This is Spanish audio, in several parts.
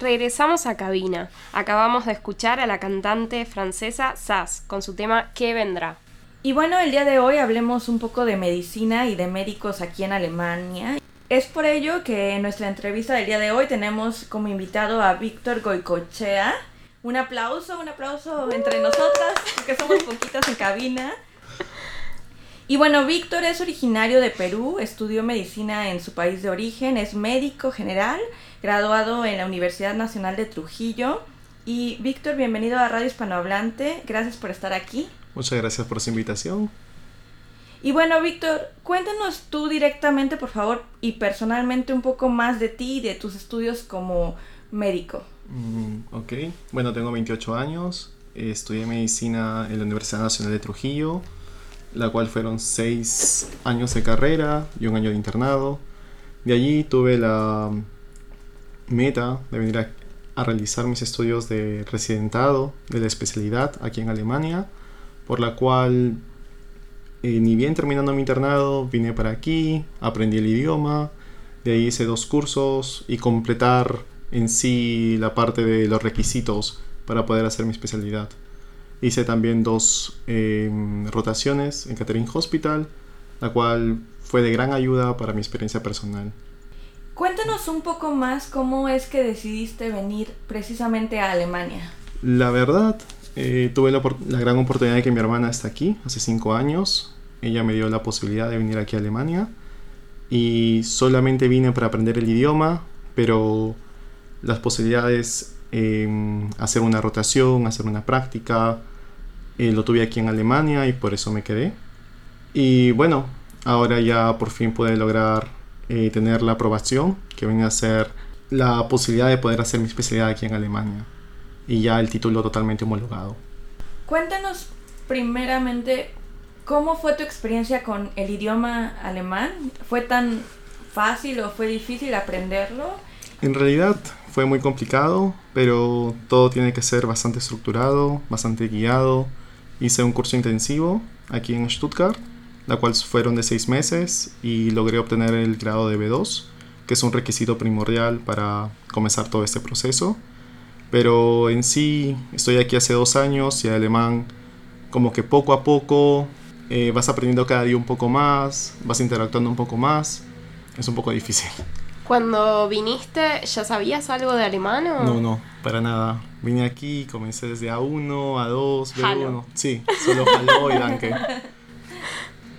Regresamos a cabina. Acabamos de escuchar a la cantante francesa Sass con su tema ¿Qué vendrá? Y bueno, el día de hoy hablemos un poco de medicina y de médicos aquí en Alemania. Es por ello que en nuestra entrevista del día de hoy tenemos como invitado a Víctor Goicochea. Un aplauso, un aplauso entre nosotras, que somos poquitas en cabina. Y bueno, Víctor es originario de Perú, estudió medicina en su país de origen, es médico general graduado en la Universidad Nacional de Trujillo. Y Víctor, bienvenido a Radio Hispanohablante. Gracias por estar aquí. Muchas gracias por su invitación. Y bueno, Víctor, cuéntanos tú directamente, por favor, y personalmente un poco más de ti y de tus estudios como médico. Mm, ok, bueno, tengo 28 años, estudié medicina en la Universidad Nacional de Trujillo, la cual fueron 6 años de carrera y un año de internado. De allí tuve la meta de venir a, realizar mis estudios de residentado de la especialidad aquí en Alemania, por la cual eh, ni bien terminando mi internado vine para aquí, aprendí el idioma, de ahí hice dos cursos y completar en sí la parte de los requisitos para poder hacer mi especialidad. Hice también dos em, rotaciones en Catering Hospital, la cual fue de gran ayuda para mi experiencia personal. Cuéntanos un poco más cómo es que decidiste venir precisamente a Alemania. La verdad, eh, tuve la, gran oportunidad de que mi hermana está aquí hace cinco años. Ella me dio la posibilidad de venir aquí a Alemania y solamente vine para aprender el idioma, pero las posibilidades eh, hacer una rotación, hacer una práctica, eh, lo tuve aquí en Alemania y por eso me quedé. Y bueno, ahora ya por fin pude lograr eh, tener la aprobación, que viene a ser la posibilidad de poder hacer mi especialidad aquí en Alemania y ya el título totalmente homologado. Cuéntanos primeramente cómo fue tu experiencia con el idioma alemán. ¿Fue tan fácil o fue difícil aprenderlo? En realidad fue muy complicado, pero todo tiene que ser bastante estructurado, bastante guiado. Hice un curso intensivo aquí en Stuttgart la cual fueron de seis meses y logré obtener el grado de B2, que es un requisito primordial para comenzar todo este proceso. Pero en sí, estoy aquí hace dos años y el alemán como que poco a poco eh, vas aprendiendo cada día un poco más, vas interactuando un poco más, es un poco difícil. Cuando viniste, ¿ya sabías algo de alemán o? No, no, para nada. Vine aquí, comencé desde A1, A2, B1. Sí, solo Hallo y Danke.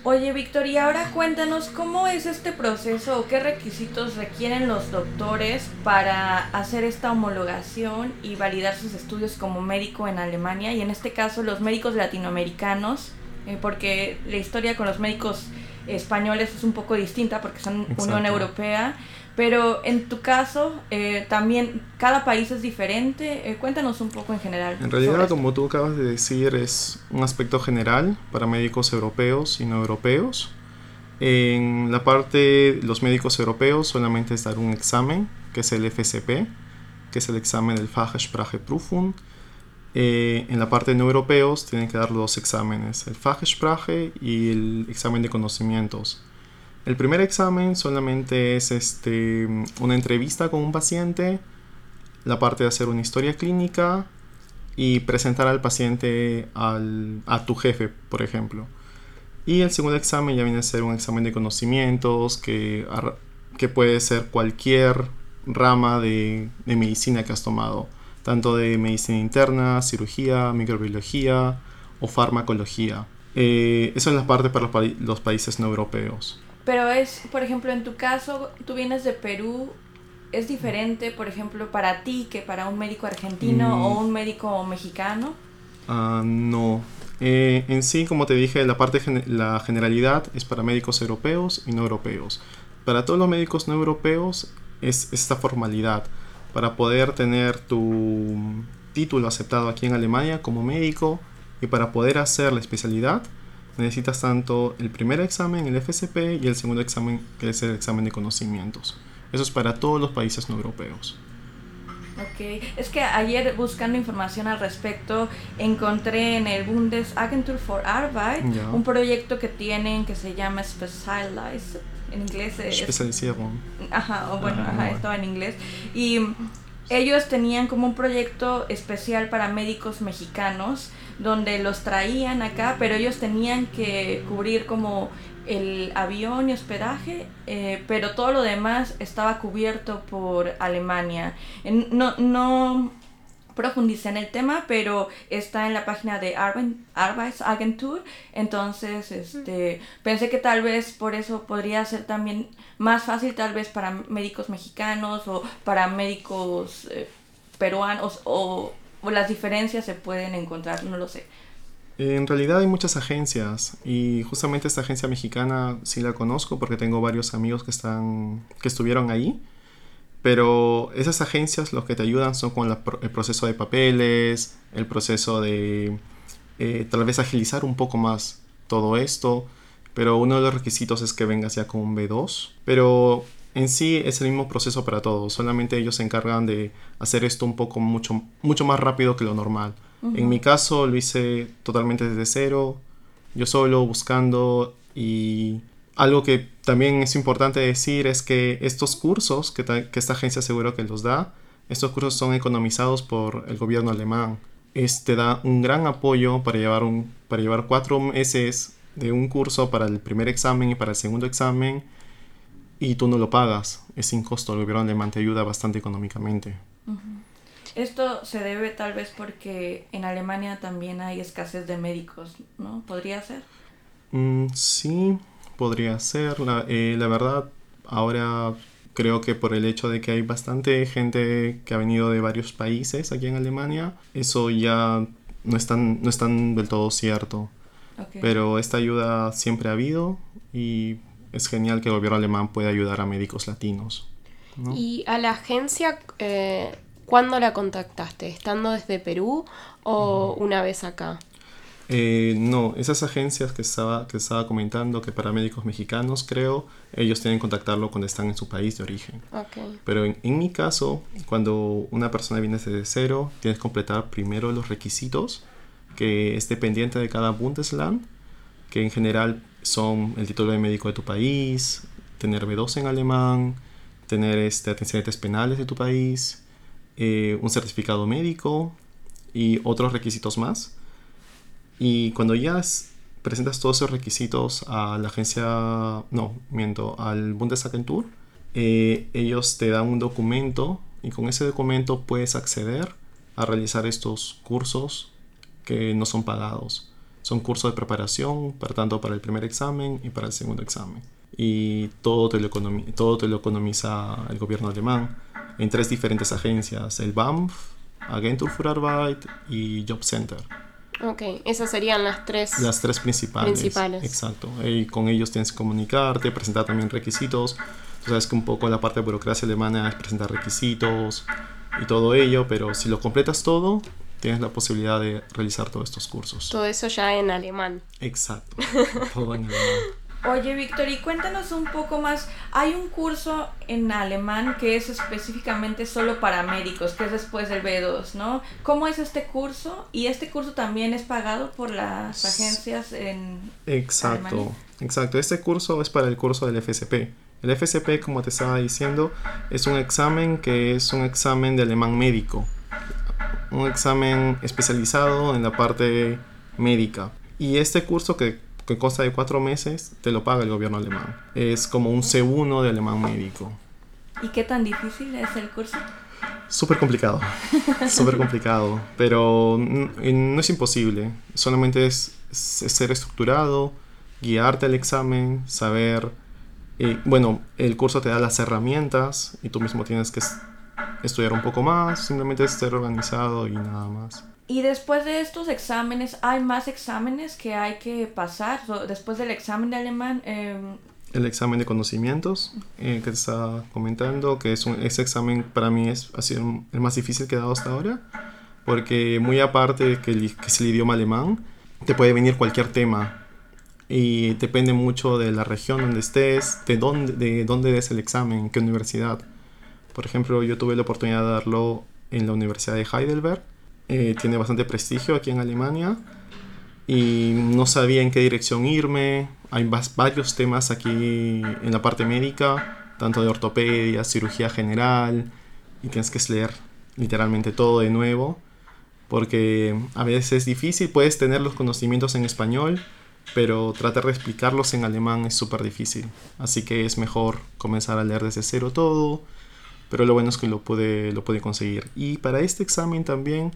Oye, Víctor, y ahora cuéntanos cómo es este proceso o qué requisitos requieren los doctores para hacer esta homologación y validar sus estudios como médico en Alemania y en este caso los médicos latinoamericanos, eh, porque la historia con los médicos españoles es un poco distinta porque son Unión Europea pero en tu caso, eh, también cada país es diferente. Eh, cuéntanos un poco en general. En realidad, como tú acabas de decir, es un aspecto general para médicos europeos y no europeos. En la parte de los médicos europeos solamente es dar un examen, que es el FSP, que es el examen del Fachspracheprüfung. Eh, en la parte no europeos tienen que dar dos exámenes, el Fachsprache y el examen de conocimientos. El primer examen solamente es este, una entrevista con un paciente, la parte de hacer una historia clínica y presentar al paciente a tu jefe, por ejemplo. Y el segundo examen ya viene a ser un examen de conocimientos que, que puede ser cualquier rama de, medicina que has tomado, tanto de medicina interna, cirugía, microbiología o farmacología. Eh, eso es la parte para los países no europeos. Pero es, por ejemplo, en tu caso, tú vienes de Perú, ¿es diferente, por ejemplo, para ti que para un médico argentino o mm. un médico mexicano? Ah, no. Eh, en sí, como te dije, la parte la generalidad es para médicos europeos y no europeos. Para todos los médicos no europeos es esta formalidad para poder tener tu título aceptado aquí en Alemania como médico y para poder hacer la especialidad necesitas tanto el primer examen, el FSP, y el segundo examen, que es el examen de conocimientos. Eso es para todos los países no europeos. Ok, es que ayer buscando información al respecto encontré en el Bundesagentur for Arbeit un proyecto que tienen que se llama Specialized, en inglés es... Especialización. Ajá, o bueno, ajá, estaba en inglés. Y ellos tenían como un proyecto especial para médicos mexicanos donde los traían acá, pero ellos tenían que cubrir como el avión y hospedaje, eh, pero todo lo demás estaba cubierto por Alemania. No, no profundicé en el tema, pero está en la página de Arbeitsagentur, entonces este, pensé que tal vez por eso podría ser también más fácil tal vez para médicos mexicanos o para médicos eh, peruanos o, o las diferencias se pueden encontrar, no lo sé. En realidad hay muchas agencias y justamente esta agencia mexicana sí la conozco porque tengo varios amigos que están que estuvieron ahí. Pero esas agencias lo que te ayudan son con la el proceso de papeles, el proceso de eh, tal vez agilizar un poco más todo esto. Pero uno de los requisitos es que vengas ya con un B2. Pero en sí es el mismo proceso para todos. Solamente ellos se encargan de hacer esto un poco mucho, mucho más rápido que lo normal. En mi caso lo hice totalmente desde cero, yo solo buscando y algo que también es importante decir es que estos cursos que, ta- que esta agencia seguro que los da, estos cursos son economizados por el gobierno alemán. Este da un gran apoyo para llevar, un, para llevar cuatro meses de un curso para el primer examen y para el segundo examen y tú no lo pagas, es sin costo, el gobierno alemán te ayuda bastante económicamente. Esto se debe tal vez porque en Alemania también hay escasez de médicos, ¿no? ¿Podría ser? Mm, sí, podría ser. La, eh, la verdad, ahora creo que por el hecho de que hay bastante gente que ha venido de varios países aquí en Alemania, eso ya no es tan, no es tan del todo cierto. Pero esta ayuda siempre ha habido y es genial que el gobierno alemán pueda ayudar a médicos latinos. ¿no? ¿Y a la agencia eh, cuándo la contactaste? ¿Estando desde Perú o una vez acá? Eh, no, esas agencias que estaba, que estaba comentando, que para médicos mexicanos creo, ellos tienen que contactarlo cuando están en su país de origen. Pero en, en mi caso, cuando una persona viene desde cero, tienes que completar primero los requisitos, que es dependiente de cada Bundesland, que en general son el título de médico de tu país, tener B2 en alemán, tener este, antecedentes penales de tu país, eh, un certificado médico y otros requisitos más. Y cuando ya es- presentas todos esos requisitos a la agencia, no, miento, al Bundesagentur, eh, ellos te dan un documento y con ese documento puedes acceder a realizar estos cursos que no son pagados. Son cursos de preparación, para tanto para el primer examen y para el segundo examen. Y todo te lo, todo te lo economiza el gobierno alemán en tres diferentes agencias, el BAMF, Agentur für Arbeit y Job Center. Ok, esas serían las tres. Las tres principales. Principales. Exacto. Y con ellos tienes que comunicarte, presentar también requisitos. Tú sabes que un poco la parte de burocracia alemana es presentar requisitos y todo ello, pero si lo completas todo, tienes la posibilidad de realizar todos estos cursos. Todo eso ya en alemán. Exacto. todo en alemán. Oye, Víctor, y cuéntanos un poco más. Hay un curso en alemán que es específicamente solo para médicos, que es después del B2, ¿no? ¿Cómo es este curso? Y este curso también es pagado por las agencias en... Exacto, Alemania. exacto. Este curso es para el curso del FSP. El FSP, como te estaba diciendo, es un examen que es un examen de alemán médico. Un examen especializado en la parte médica. Y este curso que, que consta de cuatro meses, te lo paga el gobierno alemán. Es como un C1 de alemán médico. ¿Y qué tan difícil es el curso? Súper complicado, súper complicado, pero no es imposible, solamente es, es ser estructurado, guiarte al examen, saber, eh, bueno, el curso te da las herramientas y tú mismo tienes que es- estudiar un poco más, simplemente es ser organizado y nada más. Y después de estos exámenes, ¿hay más exámenes que hay que pasar? Después del examen de alemán, em, El examen de conocimientos eh, que te estaba comentando, que es un, ese examen para mí es, ha sido el más difícil que he dado hasta ahora, porque muy aparte de que, el- que es el idioma alemán, te puede venir cualquier tema y depende mucho de la región donde estés, de dónde, de dónde des el examen, en qué universidad. Por ejemplo, yo tuve la oportunidad de darlo en la Universidad de Heidelberg, eh, tiene bastante prestigio aquí en Alemania y no sabía en qué dirección irme. Hay varios temas aquí en la parte médica, tanto de ortopedia, cirugía general, y tienes que leer literalmente todo de nuevo, porque a veces es difícil, puedes tener los conocimientos en español, pero tratar de explicarlos en alemán es súper difícil. Así que es mejor comenzar a leer desde cero todo, pero lo bueno es que lo puede, lo puede conseguir. Y para este examen también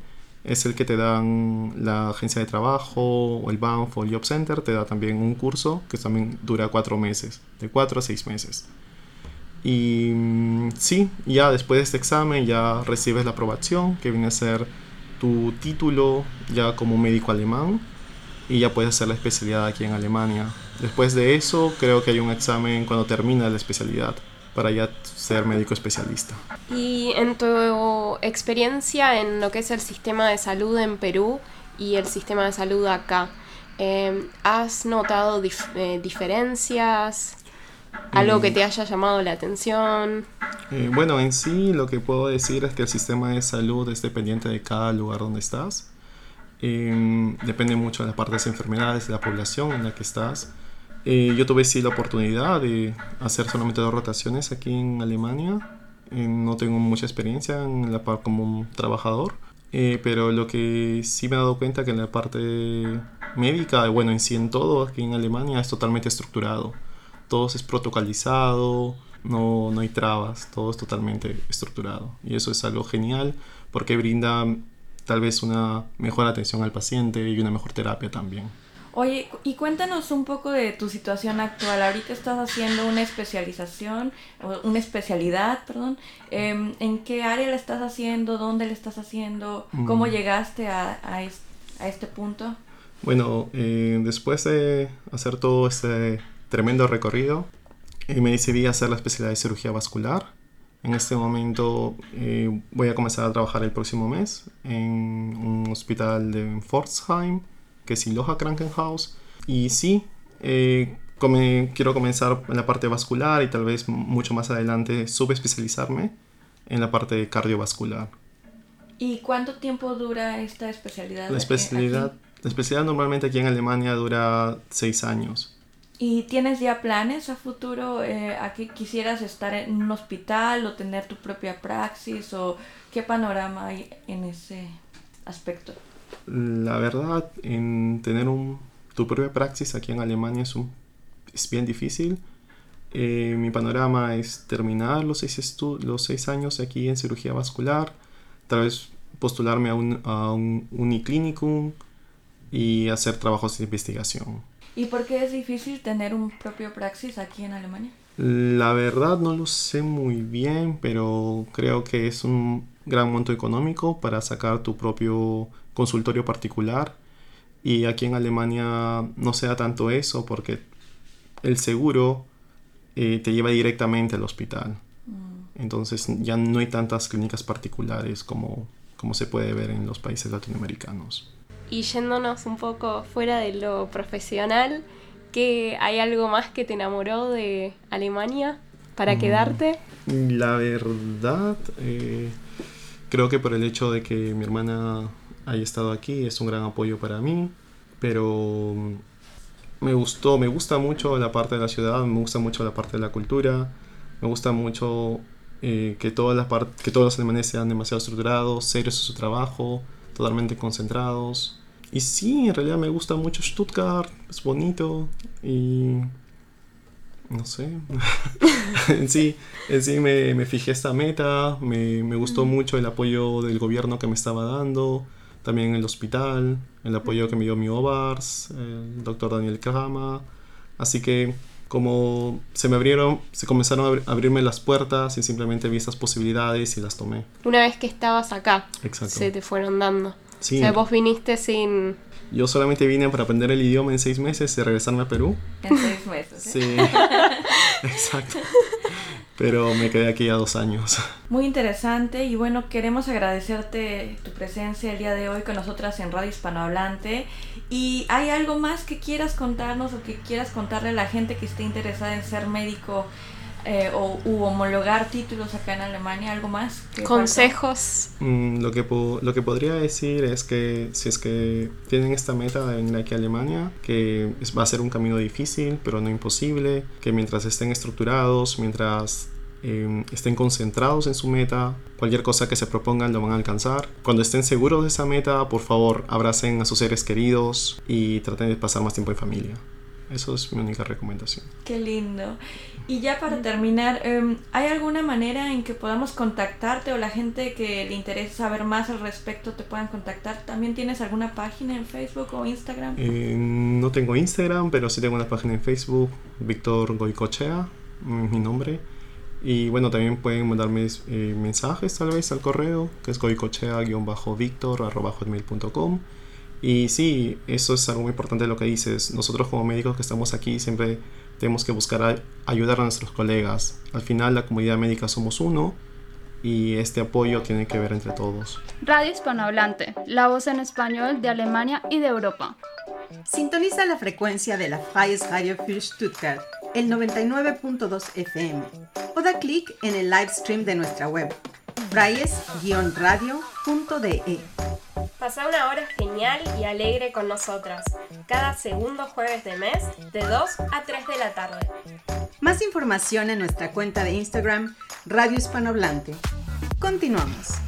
es el que te dan la agencia de trabajo o el BANF o el Job Center, te da también un curso que también dura cuatro meses, de cuatro a seis meses. Y mm, sí, ya después de este examen ya recibes la aprobación, que viene a ser tu título ya como médico alemán y ya puedes hacer la especialidad aquí en Alemania. Después de eso, creo que hay un examen cuando termina la especialidad para ya ser médico especialista. Y en tu experiencia en lo que es el sistema de salud en Perú y el sistema de salud acá, eh, ¿has notado eh, diferencias? ¿Algo que mm. te haya llamado la atención? Eh, bueno, en sí lo que puedo decir es que el sistema de salud es dependiente de cada lugar donde estás. Em, depende mucho de las partes de enfermedades, de la población en la que estás. Eh, yo tuve sí la oportunidad de hacer solamente dos rotaciones aquí en Alemania. Eh, no tengo mucha experiencia en la parte como trabajador, eh, pero lo que sí me he dado cuenta que en la parte médica, bueno, en sí en todo aquí en Alemania es totalmente estructurado. Todo es protocolizado, no, no hay trabas, todo es totalmente estructurado. Y eso es algo genial porque brinda tal vez una mejor atención al paciente y una mejor terapia también. Oye, y cuéntanos un poco de tu situación actual. Ahorita estás haciendo una especialización, o una especialidad, perdón. Em, ¿En qué área la estás haciendo? ¿Dónde la estás haciendo? ¿Cómo mm. llegaste a, a, este punto? Bueno, eh, después de hacer todo este tremendo recorrido, eh, me decidí a hacer la especialidad de cirugía vascular. En este momento eh, voy a comenzar a trabajar el próximo mes en un hospital de Pforzheim que es Iloha Krankenhaus. Y sí, eh, quiero comenzar en la parte vascular y tal vez mucho más adelante subespecializarme en la parte cardiovascular. ¿Y cuánto tiempo dura esta especialidad? La especialidad, la especialidad normalmente aquí en Alemania dura seis años. ¿Y tienes ya planes a futuro? Eh, ¿A qué quisieras estar en un hospital o tener tu propia praxis? ¿O qué panorama hay en ese aspecto? La verdad, en tener un, tu propia praxis aquí en Alemania es, un, es bien difícil. Eh, mi panorama es terminar los seis, los seis años aquí en cirugía vascular, tal vez postularme a un, a un uniclinicum y hacer trabajos de investigación. ¿Y por qué es difícil tener un propio praxis aquí en Alemania? La verdad no lo sé muy bien, pero creo que es un gran monto económico para sacar tu propio consultorio particular y aquí en Alemania no sea tanto eso porque el seguro eh, te lleva directamente al hospital. Mm. Entonces ya no hay tantas clínicas particulares como, como se puede ver en los países latinoamericanos. Y yéndonos un poco fuera de lo profesional, ¿que ¿hay algo más que te enamoró de Alemania para mm. quedarte? La verdad, eh, creo que por el hecho de que mi hermana haya estado aquí es un gran apoyo para mí, pero me gustó, me gusta mucho la parte de la ciudad, me gusta mucho la parte de la cultura, me gusta mucho eh, que, todas las que todos los alemanes sean demasiado estructurados, serios en su trabajo, totalmente concentrados. Y sí, en realidad me gusta mucho Stuttgart, es bonito y no sé. en sí, en sí me, me, fijé esta meta, me, me gustó mm. mucho el apoyo del gobierno que me estaba dando, también el hospital, el apoyo que me dio mi OVARS, el doctor Daniel Krama. Así que como se me abrieron, se comenzaron a abrirme las puertas y simplemente vi estas posibilidades y las tomé. Una vez que estabas acá, se te fueron dando. Sí. O sea, vos viniste sin... Yo solamente vine para aprender el idioma en seis meses y regresarme a Perú. En seis meses. ¿eh? Sí, exacto pero me quedé aquí ya dos años. Muy interesante y bueno, queremos agradecerte tu presencia el día de hoy con nosotras en Radio Hispanohablante. ¿Y hay algo más que quieras contarnos o que quieras contarle a la gente que esté interesada en ser médico eh, o u homologar títulos acá en Alemania? ¿Algo más? ¿Consejos? Mm, lo, que lo que podría decir es que si es que tienen esta meta en aquí Alemania, que va a ser un camino difícil, pero no imposible, que mientras estén estructurados, mientras eh, estén concentrados en su meta, cualquier cosa que se propongan lo van a alcanzar. Cuando estén seguros de esa meta, por favor, abracen a sus seres queridos y traten de pasar más tiempo en familia. Eso es mi única recomendación. Qué lindo. Y ya para terminar, em, ¿hay alguna manera en que podamos contactarte o la gente que le interese saber más al respecto te puedan contactar? ¿También tienes alguna página en Facebook o Instagram? Eh, no tengo Instagram, pero sí tengo una página en Facebook, Víctor Goicochea, mi nombre. Y bueno, también pueden mandarme eh, mensajes tal vez al correo, que es goicochea-víctor.com. Y sí, eso es algo muy importante lo que dices. Nosotros como médicos que estamos aquí siempre tenemos que buscar ayudar a nuestros colegas. Al final la comunidad médica somos uno y este apoyo tiene que ver entre todos. Radio Hispanohablante, la voz en español de Alemania y de Europa. Sintoniza la frecuencia de la Freies Radio für Stuttgart, el 99.2 FM, o da clic en el live stream de nuestra web, freies-radio.de. Pasa una hora genial y alegre con nosotras, cada segundo jueves de mes, de 2 a 3 de la tarde. Más información en nuestra cuenta de Instagram, Radio Hispanohablante. Continuamos.